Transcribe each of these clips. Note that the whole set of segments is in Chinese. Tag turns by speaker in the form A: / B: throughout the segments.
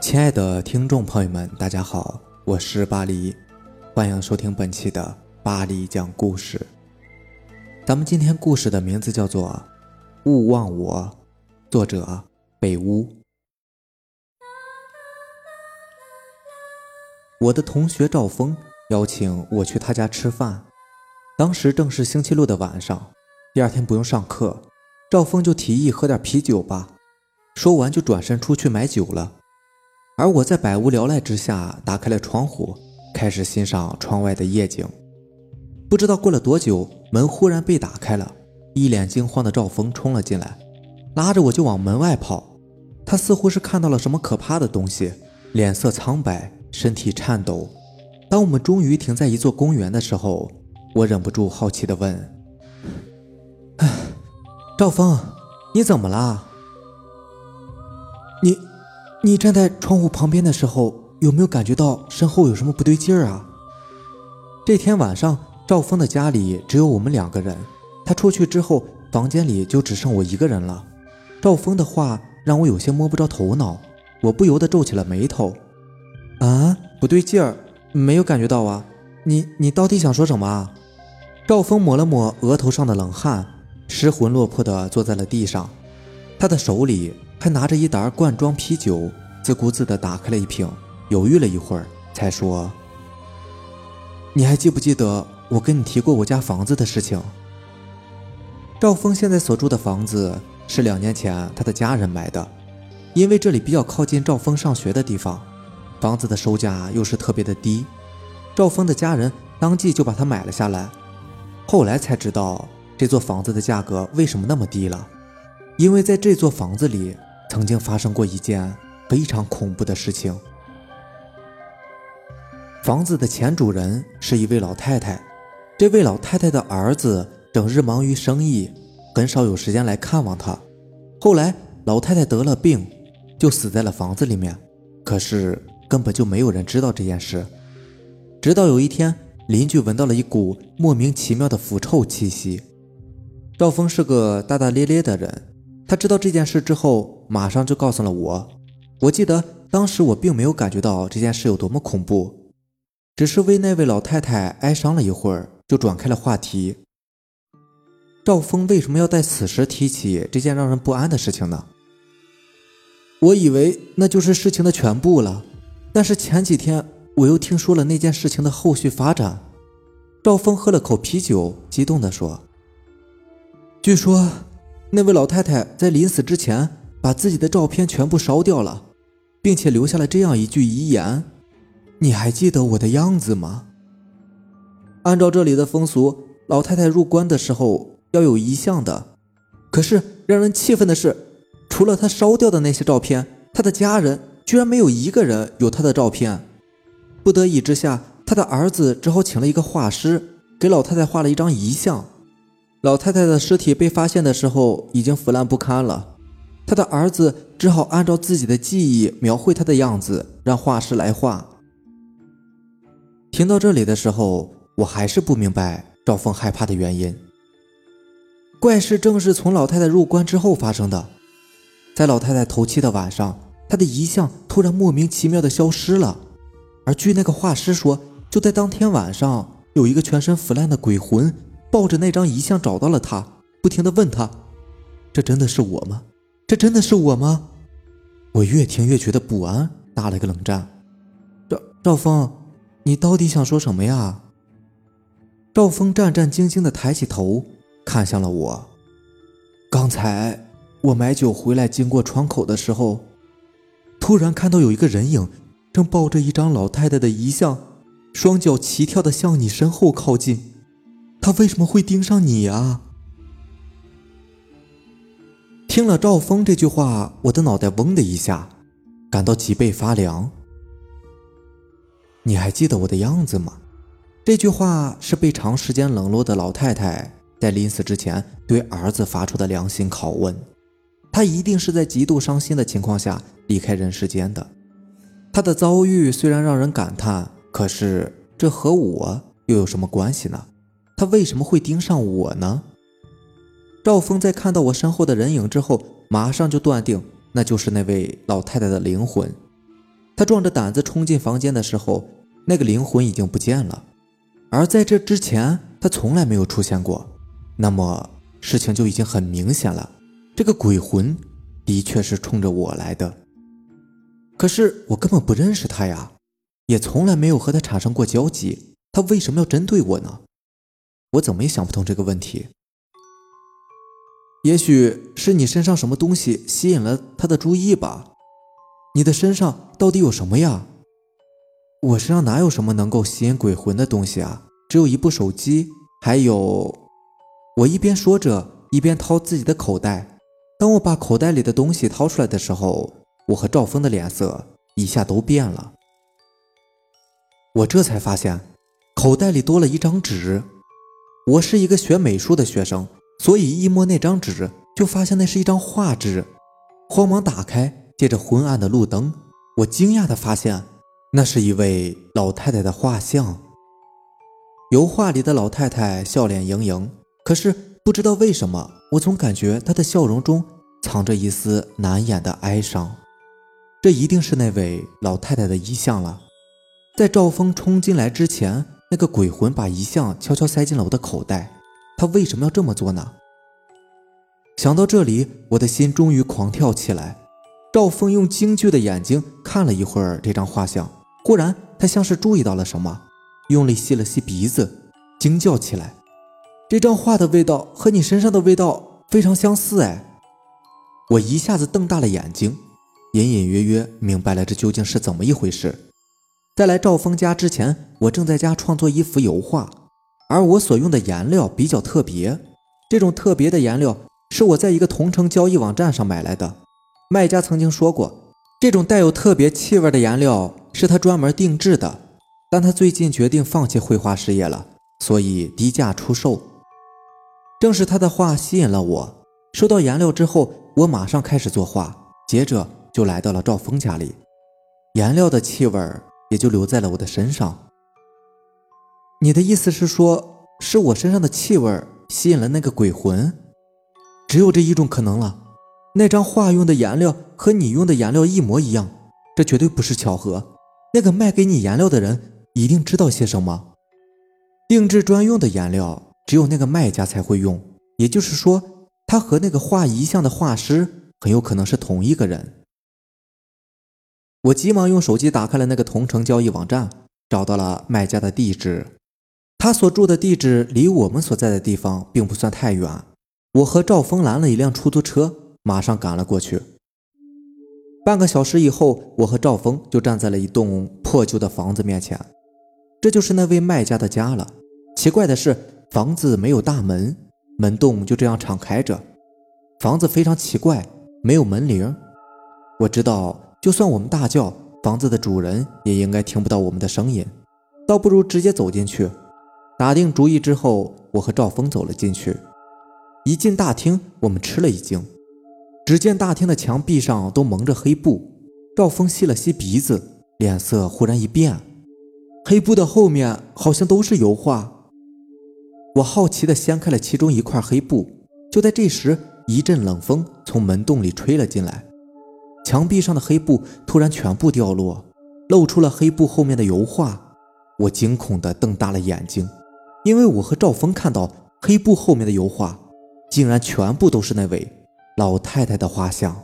A: 亲爱的听众朋友们，大家好，我是巴黎，欢迎收听本期的巴黎讲故事。咱们今天故事的名字叫做《勿忘我》，作者北屋。我的同学赵峰邀请我去他家吃饭，当时正是星期六的晚上，第二天不用上课，赵峰就提议喝点啤酒吧。说完就转身出去买酒了，而我在百无聊赖之下打开了窗户，开始欣赏窗外的夜景。不知道过了多久，门忽然被打开了，一脸惊慌的赵峰冲了进来，拉着我就往门外跑。他似乎是看到了什么可怕的东西，脸色苍白，身体颤抖。当我们终于停在一座公园的时候，我忍不住好奇地问：“哎，赵峰，你怎么了？”你，你站在窗户旁边的时候，有没有感觉到身后有什么不对劲儿啊？这天晚上，赵峰的家里只有我们两个人，他出去之后，房间里就只剩我一个人了。赵峰的话让我有些摸不着头脑，我不由得皱起了眉头。啊，不对劲儿，没有感觉到啊？你你到底想说什么啊？赵峰抹了抹额头上的冷汗，失魂落魄地坐在了地上，他的手里。还拿着一沓罐装啤酒，自顾自地打开了一瓶，犹豫了一会儿，才说：“你还记不记得我跟你提过我家房子的事情？”赵峰现在所住的房子是两年前他的家人买的，因为这里比较靠近赵峰上学的地方，房子的售价又是特别的低，赵峰的家人当即就把它买了下来。后来才知道这座房子的价格为什么那么低了，因为在这座房子里。曾经发生过一件非常恐怖的事情。房子的前主人是一位老太太，这位老太太的儿子整日忙于生意，很少有时间来看望她。后来老太太得了病，就死在了房子里面。可是根本就没有人知道这件事。直到有一天，邻居闻到了一股莫名其妙的腐臭气息。赵峰是个大大咧咧的人。他知道这件事之后，马上就告诉了我。我记得当时我并没有感觉到这件事有多么恐怖，只是为那位老太太哀伤了一会儿，就转开了话题。赵峰为什么要在此时提起这件让人不安的事情呢？我以为那就是事情的全部了，但是前几天我又听说了那件事情的后续发展。赵峰喝了口啤酒，激动地说：“据说……”那位老太太在临死之前，把自己的照片全部烧掉了，并且留下了这样一句遗言：“你还记得我的样子吗？”按照这里的风俗，老太太入棺的时候要有遗像的。可是让人气愤的是，除了她烧掉的那些照片，她的家人居然没有一个人有她的照片。不得已之下，她的儿子只好请了一个画师，给老太太画了一张遗像。老太太的尸体被发现的时候已经腐烂不堪了，他的儿子只好按照自己的记忆描绘她的样子，让画师来画。听到这里的时候，我还是不明白赵峰害怕的原因。怪事正是从老太太入关之后发生的，在老太太头七的晚上，她的遗像突然莫名其妙的消失了，而据那个画师说，就在当天晚上，有一个全身腐烂的鬼魂。抱着那张遗像找到了他，不停地问他：“这真的是我吗？这真的是我吗？”我越听越觉得不安，打了个冷战。赵赵峰，你到底想说什么呀？赵峰战战兢兢地抬起头，看向了我。刚才我买酒回来，经过窗口的时候，突然看到有一个人影，正抱着一张老太太的遗像，双脚齐跳地向你身后靠近。他为什么会盯上你啊？听了赵峰这句话，我的脑袋嗡的一下，感到脊背发凉。你还记得我的样子吗？这句话是被长时间冷落的老太太在临死之前对儿子发出的良心拷问。她一定是在极度伤心的情况下离开人世间的。她的遭遇虽然让人感叹，可是这和我又有什么关系呢？他为什么会盯上我呢？赵峰在看到我身后的人影之后，马上就断定那就是那位老太太的灵魂。他壮着胆子冲进房间的时候，那个灵魂已经不见了，而在这之前，他从来没有出现过。那么事情就已经很明显了，这个鬼魂的确是冲着我来的。可是我根本不认识他呀，也从来没有和他产生过交集，他为什么要针对我呢？我怎么也想不通这个问题。也许是你身上什么东西吸引了他的注意吧？你的身上到底有什么呀？我身上哪有什么能够吸引鬼魂的东西啊？只有一部手机，还有……我一边说着，一边掏自己的口袋。当我把口袋里的东西掏出来的时候，我和赵峰的脸色一下都变了。我这才发现，口袋里多了一张纸。我是一个学美术的学生。所以一摸那张纸，就发现那是一张画纸，慌忙打开，借着昏暗的路灯，我惊讶地发现，那是一位老太太的画像。油画里的老太太笑脸盈盈，可是不知道为什么，我总感觉她的笑容中藏着一丝难掩的哀伤。这一定是那位老太太的遗像了。在赵峰冲进来之前，那个鬼魂把遗像悄悄塞进了我的口袋。他为什么要这么做呢？想到这里，我的心终于狂跳起来。赵峰用惊惧的眼睛看了一会儿这张画像，忽然他像是注意到了什么，用力吸了吸鼻子，惊叫起来：“这张画的味道和你身上的味道非常相似！”哎，我一下子瞪大了眼睛，隐隐约约明白了这究竟是怎么一回事。在来赵峰家之前，我正在家创作一幅油画。而我所用的颜料比较特别，这种特别的颜料是我在一个同城交易网站上买来的。卖家曾经说过，这种带有特别气味的颜料是他专门定制的，但他最近决定放弃绘画事业了，所以低价出售。正是他的画吸引了我，收到颜料之后，我马上开始作画，接着就来到了赵峰家里，颜料的气味也就留在了我的身上。你的意思是说，是我身上的气味吸引了那个鬼魂？只有这一种可能了。那张画用的颜料和你用的颜料一模一样，这绝对不是巧合。那个卖给你颜料的人一定知道些什么。定制专用的颜料只有那个卖家才会用，也就是说，他和那个画遗像的画师很有可能是同一个人。我急忙用手机打开了那个同城交易网站，找到了卖家的地址。他所住的地址离我们所在的地方并不算太远，我和赵峰拦了一辆出租车，马上赶了过去。半个小时以后，我和赵峰就站在了一栋破旧的房子面前，这就是那位卖家的家了。奇怪的是，房子没有大门，门洞就这样敞开着。房子非常奇怪，没有门铃。我知道，就算我们大叫，房子的主人也应该听不到我们的声音，倒不如直接走进去。打定主意之后，我和赵峰走了进去。一进大厅，我们吃了一惊，只见大厅的墙壁上都蒙着黑布。赵峰吸了吸鼻子，脸色忽然一变，黑布的后面好像都是油画。我好奇地掀开了其中一块黑布，就在这时，一阵冷风从门洞里吹了进来，墙壁上的黑布突然全部掉落，露出了黑布后面的油画。我惊恐地瞪大了眼睛。因为我和赵峰看到黑布后面的油画，竟然全部都是那位老太太的画像。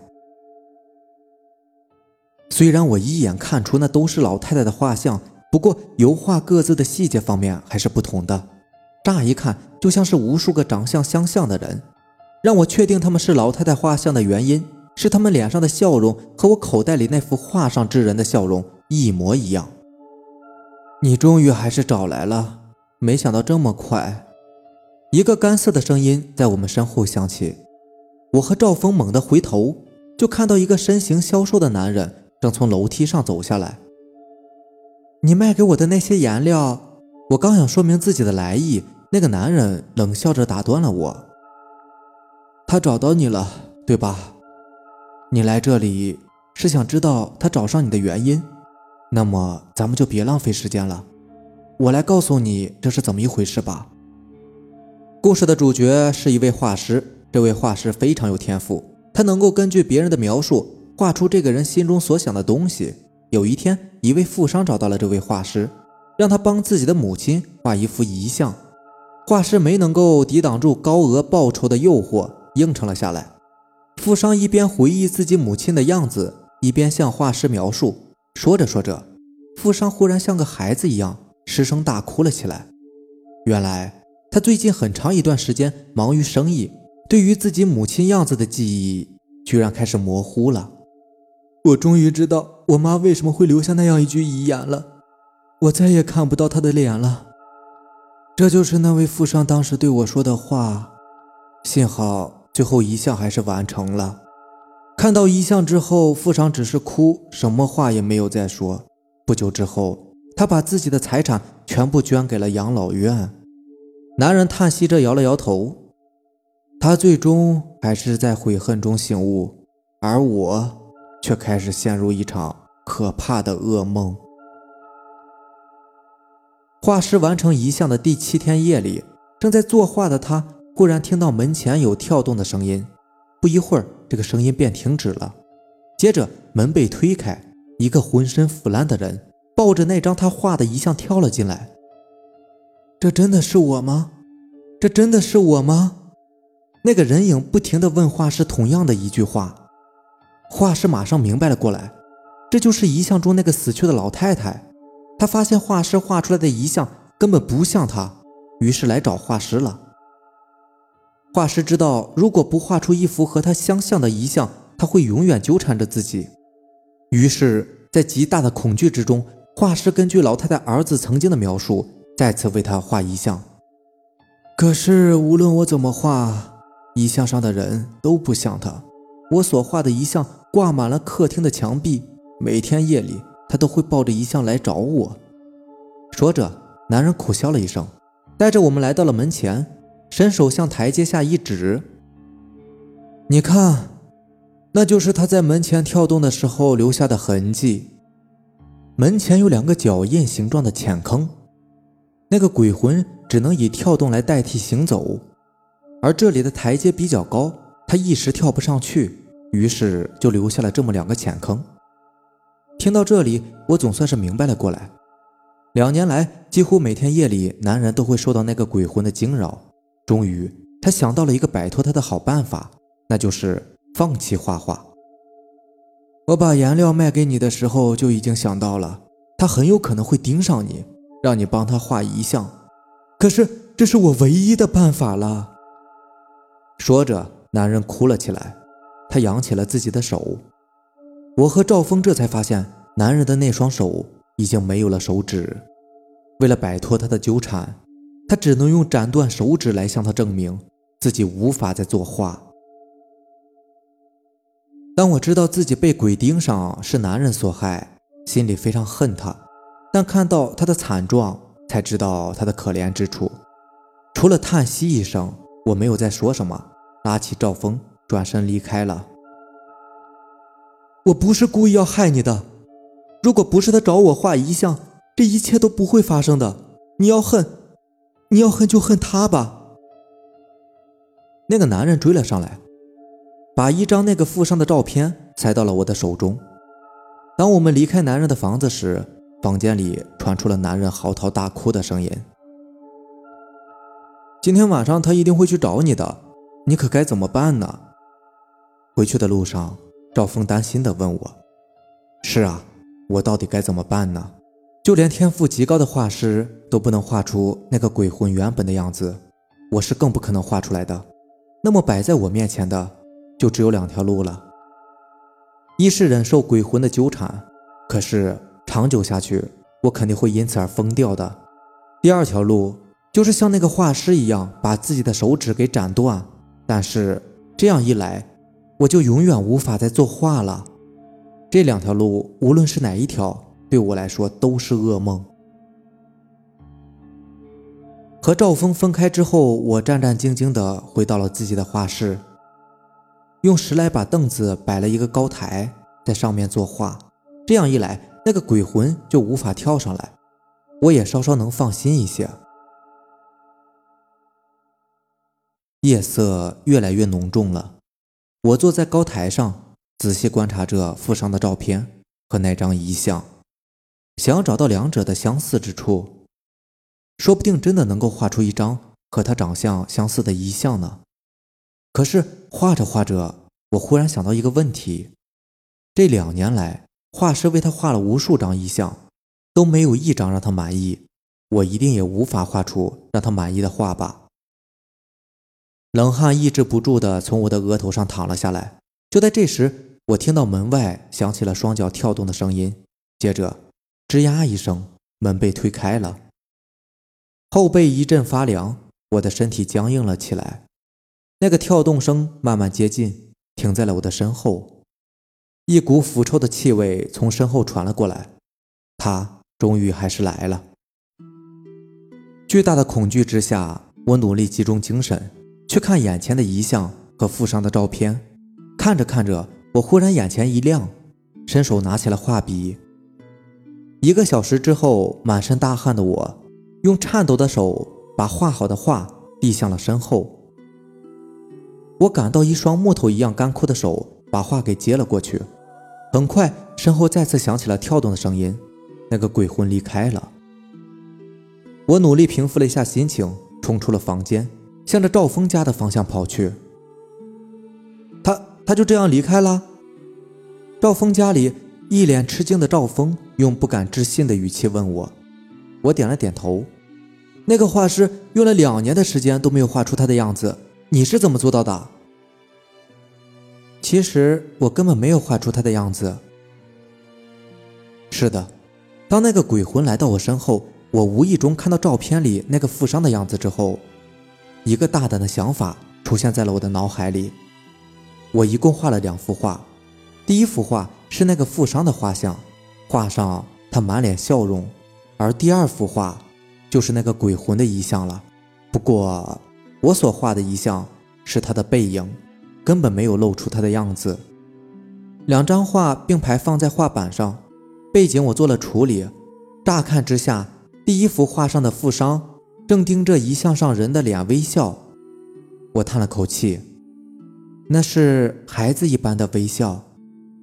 A: 虽然我一眼看出那都是老太太的画像，不过油画各自的细节方面还是不同的。乍一看就像是无数个长相相像的人。让我确定他们是老太太画像的原因，是他们脸上的笑容和我口袋里那幅画上之人的笑容一模一样。你终于还是找来了。没想到这么快，一个干涩的声音在我们身后响起。我和赵峰猛地回头，就看到一个身形消瘦的男人正从楼梯上走下来。你卖给我的那些颜料，我刚想说明自己的来意，那个男人冷笑着打断了我。他找到你了，对吧？你来这里是想知道他找上你的原因，那么咱们就别浪费时间了。我来告诉你这是怎么一回事吧。故事的主角是一位画师，这位画师非常有天赋，他能够根据别人的描述画出这个人心中所想的东西。有一天，一位富商找到了这位画师，让他帮自己的母亲画一幅遗像。画师没能够抵挡住高额报酬的诱惑，应承了下来。富商一边回忆自己母亲的样子，一边向画师描述。说着说着，富商忽然像个孩子一样失声大哭了起来。原来他最近很长一段时间忙于生意，对于自己母亲样子的记忆居然开始模糊了。我终于知道我妈为什么会留下那样一句遗言了。我再也看不到她的脸了。这就是那位富商当时对我说的话。幸好最后遗像还是完成了。看到遗像之后，富商只是哭，什么话也没有再说。不久之后，他把自己的财产全部捐给了养老院。男人叹息着摇了摇头，他最终还是在悔恨中醒悟，而我。却开始陷入一场可怕的噩梦。画师完成遗像的第七天夜里，正在作画的他忽然听到门前有跳动的声音。不一会儿，这个声音便停止了。接着，门被推开，一个浑身腐烂的人抱着那张他画的遗像跳了进来。这真的是我吗？这真的是我吗？那个人影不停地问画师同样的一句话。画师马上明白了过来，这就是遗像中那个死去的老太太。他发现画师画出来的遗像根本不像她，于是来找画师了。画师知道，如果不画出一幅和他相像的遗像，他会永远纠缠着自己。于是，在极大的恐惧之中，画师根据老太太儿子曾经的描述，再次为他画遗像。可是，无论我怎么画，遗像上的人都不像他。我所画的遗像挂满了客厅的墙壁，每天夜里他都会抱着遗像来找我。说着，男人苦笑了一声，带着我们来到了门前，伸手向台阶下一指：“你看，那就是他在门前跳动的时候留下的痕迹。门前有两个脚印形状的浅坑，那个鬼魂只能以跳动来代替行走，而这里的台阶比较高。”他一时跳不上去，于是就留下了这么两个浅坑。听到这里，我总算是明白了过来。两年来，几乎每天夜里，男人都会受到那个鬼魂的惊扰。终于，他想到了一个摆脱他的好办法，那就是放弃画画。我把颜料卖给你的时候就已经想到了，他很有可能会盯上你，让你帮他画遗像。可是，这是我唯一的办法了。说着。男人哭了起来，他扬起了自己的手。我和赵峰这才发现，男人的那双手已经没有了手指。为了摆脱他的纠缠，他只能用斩断手指来向他证明自己无法再作画。当我知道自己被鬼盯上是男人所害，心里非常恨他，但看到他的惨状，才知道他的可怜之处。除了叹息一声，我没有再说什么。拉起赵峰，转身离开了。我不是故意要害你的，如果不是他找我画遗像，这一切都不会发生的。你要恨，你要恨就恨他吧。那个男人追了上来，把一张那个富商的照片塞到了我的手中。当我们离开男人的房子时，房间里传出了男人嚎啕大哭的声音。今天晚上他一定会去找你的。你可该怎么办呢？回去的路上，赵峰担心地问我：“是啊，我到底该怎么办呢？就连天赋极高的画师都不能画出那个鬼魂原本的样子，我是更不可能画出来的。那么摆在我面前的，就只有两条路了：一是忍受鬼魂的纠缠，可是长久下去，我肯定会因此而疯掉的；第二条路就是像那个画师一样，把自己的手指给斩断。”但是这样一来，我就永远无法再作画了。这两条路，无论是哪一条，对我来说都是噩梦。和赵峰分开之后，我战战兢兢地回到了自己的画室，用十来把凳子摆了一个高台，在上面作画。这样一来，那个鬼魂就无法跳上来，我也稍稍能放心一些。夜色越来越浓重了，我坐在高台上，仔细观察着富商的照片。和那张遗像，想要找到两者的相似之处，说不定真的能够画出一张和他长相相似的遗像呢。可是画着画着，我忽然想到一个问题：这两年来，画师为他画了无数张遗像，都没有一张让他满意，我一定也无法画出让他满意的画吧。冷汗抑制不住的从我的额头上淌了下来。就在这时，我听到门外响起了双脚跳动的声音，接着吱呀一声，门被推开了。后背一阵发凉，我的身体僵硬了起来。那个跳动声慢慢接近，停在了我的身后。一股腐臭的气味从身后传了过来，他终于还是来了。巨大的恐惧之下，我努力集中精神。去看眼前的遗像和附上的照片，看着看着，我忽然眼前一亮，伸手拿起了画笔。一个小时之后，满身大汗的我，用颤抖的手把画好的画递向了身后。我感到一双木头一样干枯的手把画给接了过去。很快，身后再次响起了跳动的声音，那个鬼魂离开了。我努力平复了一下心情，冲出了房间。向着赵峰家的方向跑去。他他就这样离开了。赵峰家里一脸吃惊的赵峰用不敢置信的语气问我，我点了点头。那个画师用了两年的时间都没有画出他的样子，你是怎么做到的？其实我根本没有画出他的样子。是的，当那个鬼魂来到我身后，我无意中看到照片里那个富商的样子之后。一个大胆的想法出现在了我的脑海里。我一共画了两幅画，第一幅画是那个富商的画像，画上他满脸笑容；而第二幅画就是那个鬼魂的遗像了。不过，我所画的遗像是他的背影，根本没有露出他的样子。两张画并排放在画板上，背景我做了处理。乍看之下，第一幅画上的富商。正盯着遗像上人的脸微笑，我叹了口气，那是孩子一般的微笑，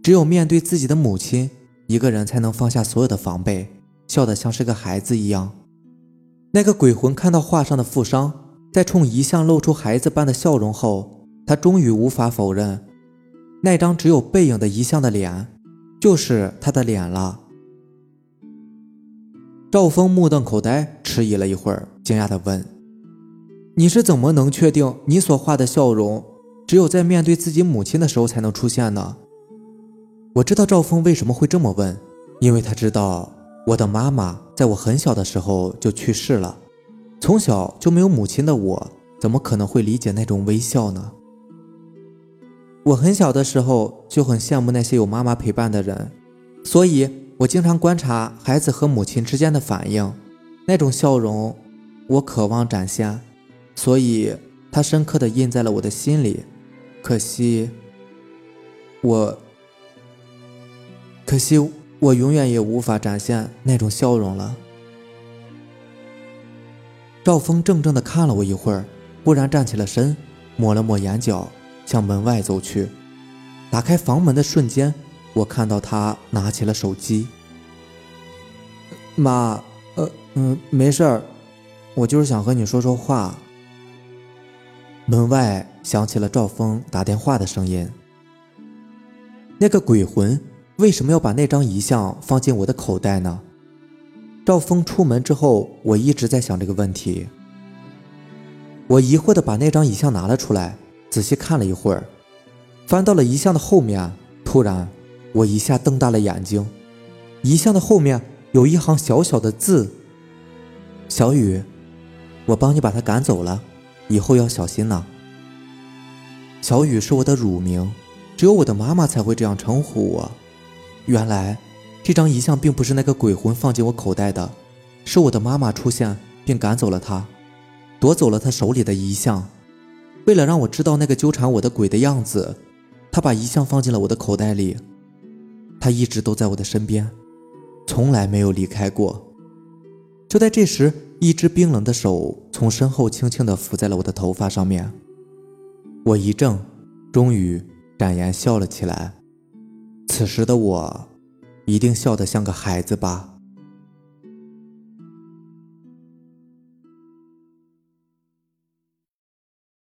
A: 只有面对自己的母亲，一个人才能放下所有的防备，笑得像是个孩子一样。那个鬼魂看到画上的富商在冲遗像露出孩子般的笑容后，他终于无法否认，那张只有背影的遗像的脸，就是他的脸了。赵峰目瞪口呆，迟疑了一会儿，惊讶地问：“你是怎么能确定你所画的笑容只有在面对自己母亲的时候才能出现呢？”我知道赵峰为什么会这么问，因为他知道我的妈妈在我很小的时候就去世了，从小就没有母亲的我，怎么可能会理解那种微笑呢？我很小的时候就很羡慕那些有妈妈陪伴的人，所以。我经常观察孩子和母亲之间的反应，那种笑容，我渴望展现，所以它深刻的印在了我的心里。可惜，我，可惜我永远也无法展现那种笑容了。赵峰怔怔的看了我一会儿，忽然站起了身，抹了抹眼角，向门外走去。打开房门的瞬间。我看到他拿起了手机。妈，呃，嗯，没事儿，我就是想和你说说话。门外响起了赵峰打电话的声音。那个鬼魂为什么要把那张遗像放进我的口袋呢？赵峰出门之后，我一直在想这个问题。我疑惑的把那张遗像拿了出来，仔细看了一会儿，翻到了遗像的后面，突然。我一下瞪大了眼睛，遗像的后面有一行小小的字：“小雨，我帮你把他赶走了，以后要小心呐。”小雨是我的乳名，只有我的妈妈才会这样称呼我。原来这张遗像并不是那个鬼魂放进我口袋的，是我的妈妈出现并赶走了他，夺走了他手里的遗像。为了让我知道那个纠缠我的鬼的样子，他把遗像放进了我的口袋里。他一直都在我的身边，从来没有离开过。就在这时，一只冰冷的手从身后轻轻地抚在了我的头发上面。我一怔，终于展颜笑了起来。此时的我，一定笑得像个孩子吧？